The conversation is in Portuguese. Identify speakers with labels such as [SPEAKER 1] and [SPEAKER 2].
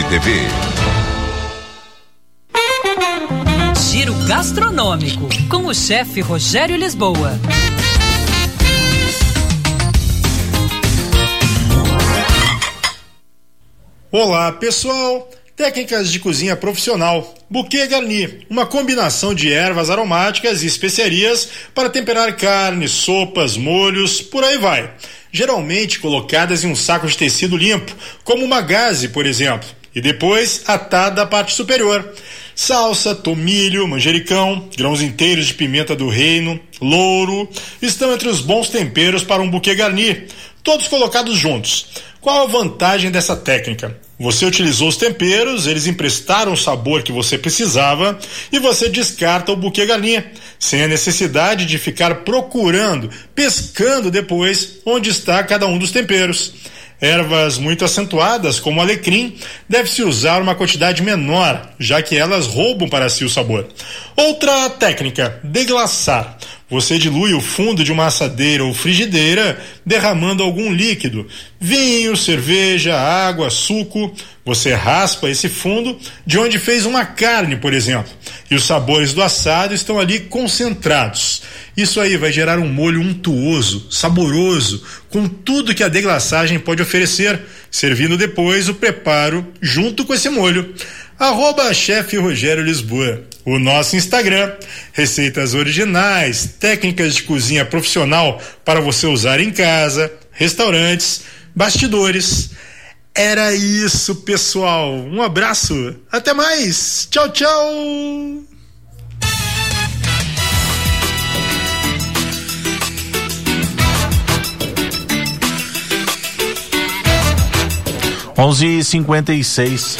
[SPEAKER 1] Rede TV.
[SPEAKER 2] Giro gastronômico com o chefe Rogério Lisboa.
[SPEAKER 3] Olá, pessoal. Técnicas de cozinha profissional. Bouquet garni, uma combinação de ervas aromáticas e especiarias para temperar carnes, sopas, molhos, por aí vai. Geralmente colocadas em um saco de tecido limpo, como uma gaze, por exemplo, e depois atada à parte superior. Salsa, tomilho, manjericão, grãos inteiros de pimenta do reino, louro estão entre os bons temperos para um buquê garni, todos colocados juntos. Qual a vantagem dessa técnica? Você utilizou os temperos, eles emprestaram o sabor que você precisava e você descarta o buquê galinha, sem a necessidade de ficar procurando, pescando depois onde está cada um dos temperos. Ervas muito acentuadas, como alecrim, deve-se usar uma quantidade menor, já que elas roubam para si o sabor. Outra técnica: deglaçar. Você dilui o fundo de uma assadeira ou frigideira derramando algum líquido, vinho, cerveja, água, suco. Você raspa esse fundo de onde fez uma carne, por exemplo, e os sabores do assado estão ali concentrados. Isso aí vai gerar um molho untuoso, saboroso, com tudo que a deglaçagem pode oferecer, servindo depois o preparo junto com esse molho. Arroba chefe Rogério Lisboa. O nosso Instagram. Receitas originais, técnicas de cozinha profissional para você usar em casa, restaurantes, bastidores. Era isso, pessoal. Um abraço. Até mais. Tchau, tchau.
[SPEAKER 4] Onze e cinquenta e seis.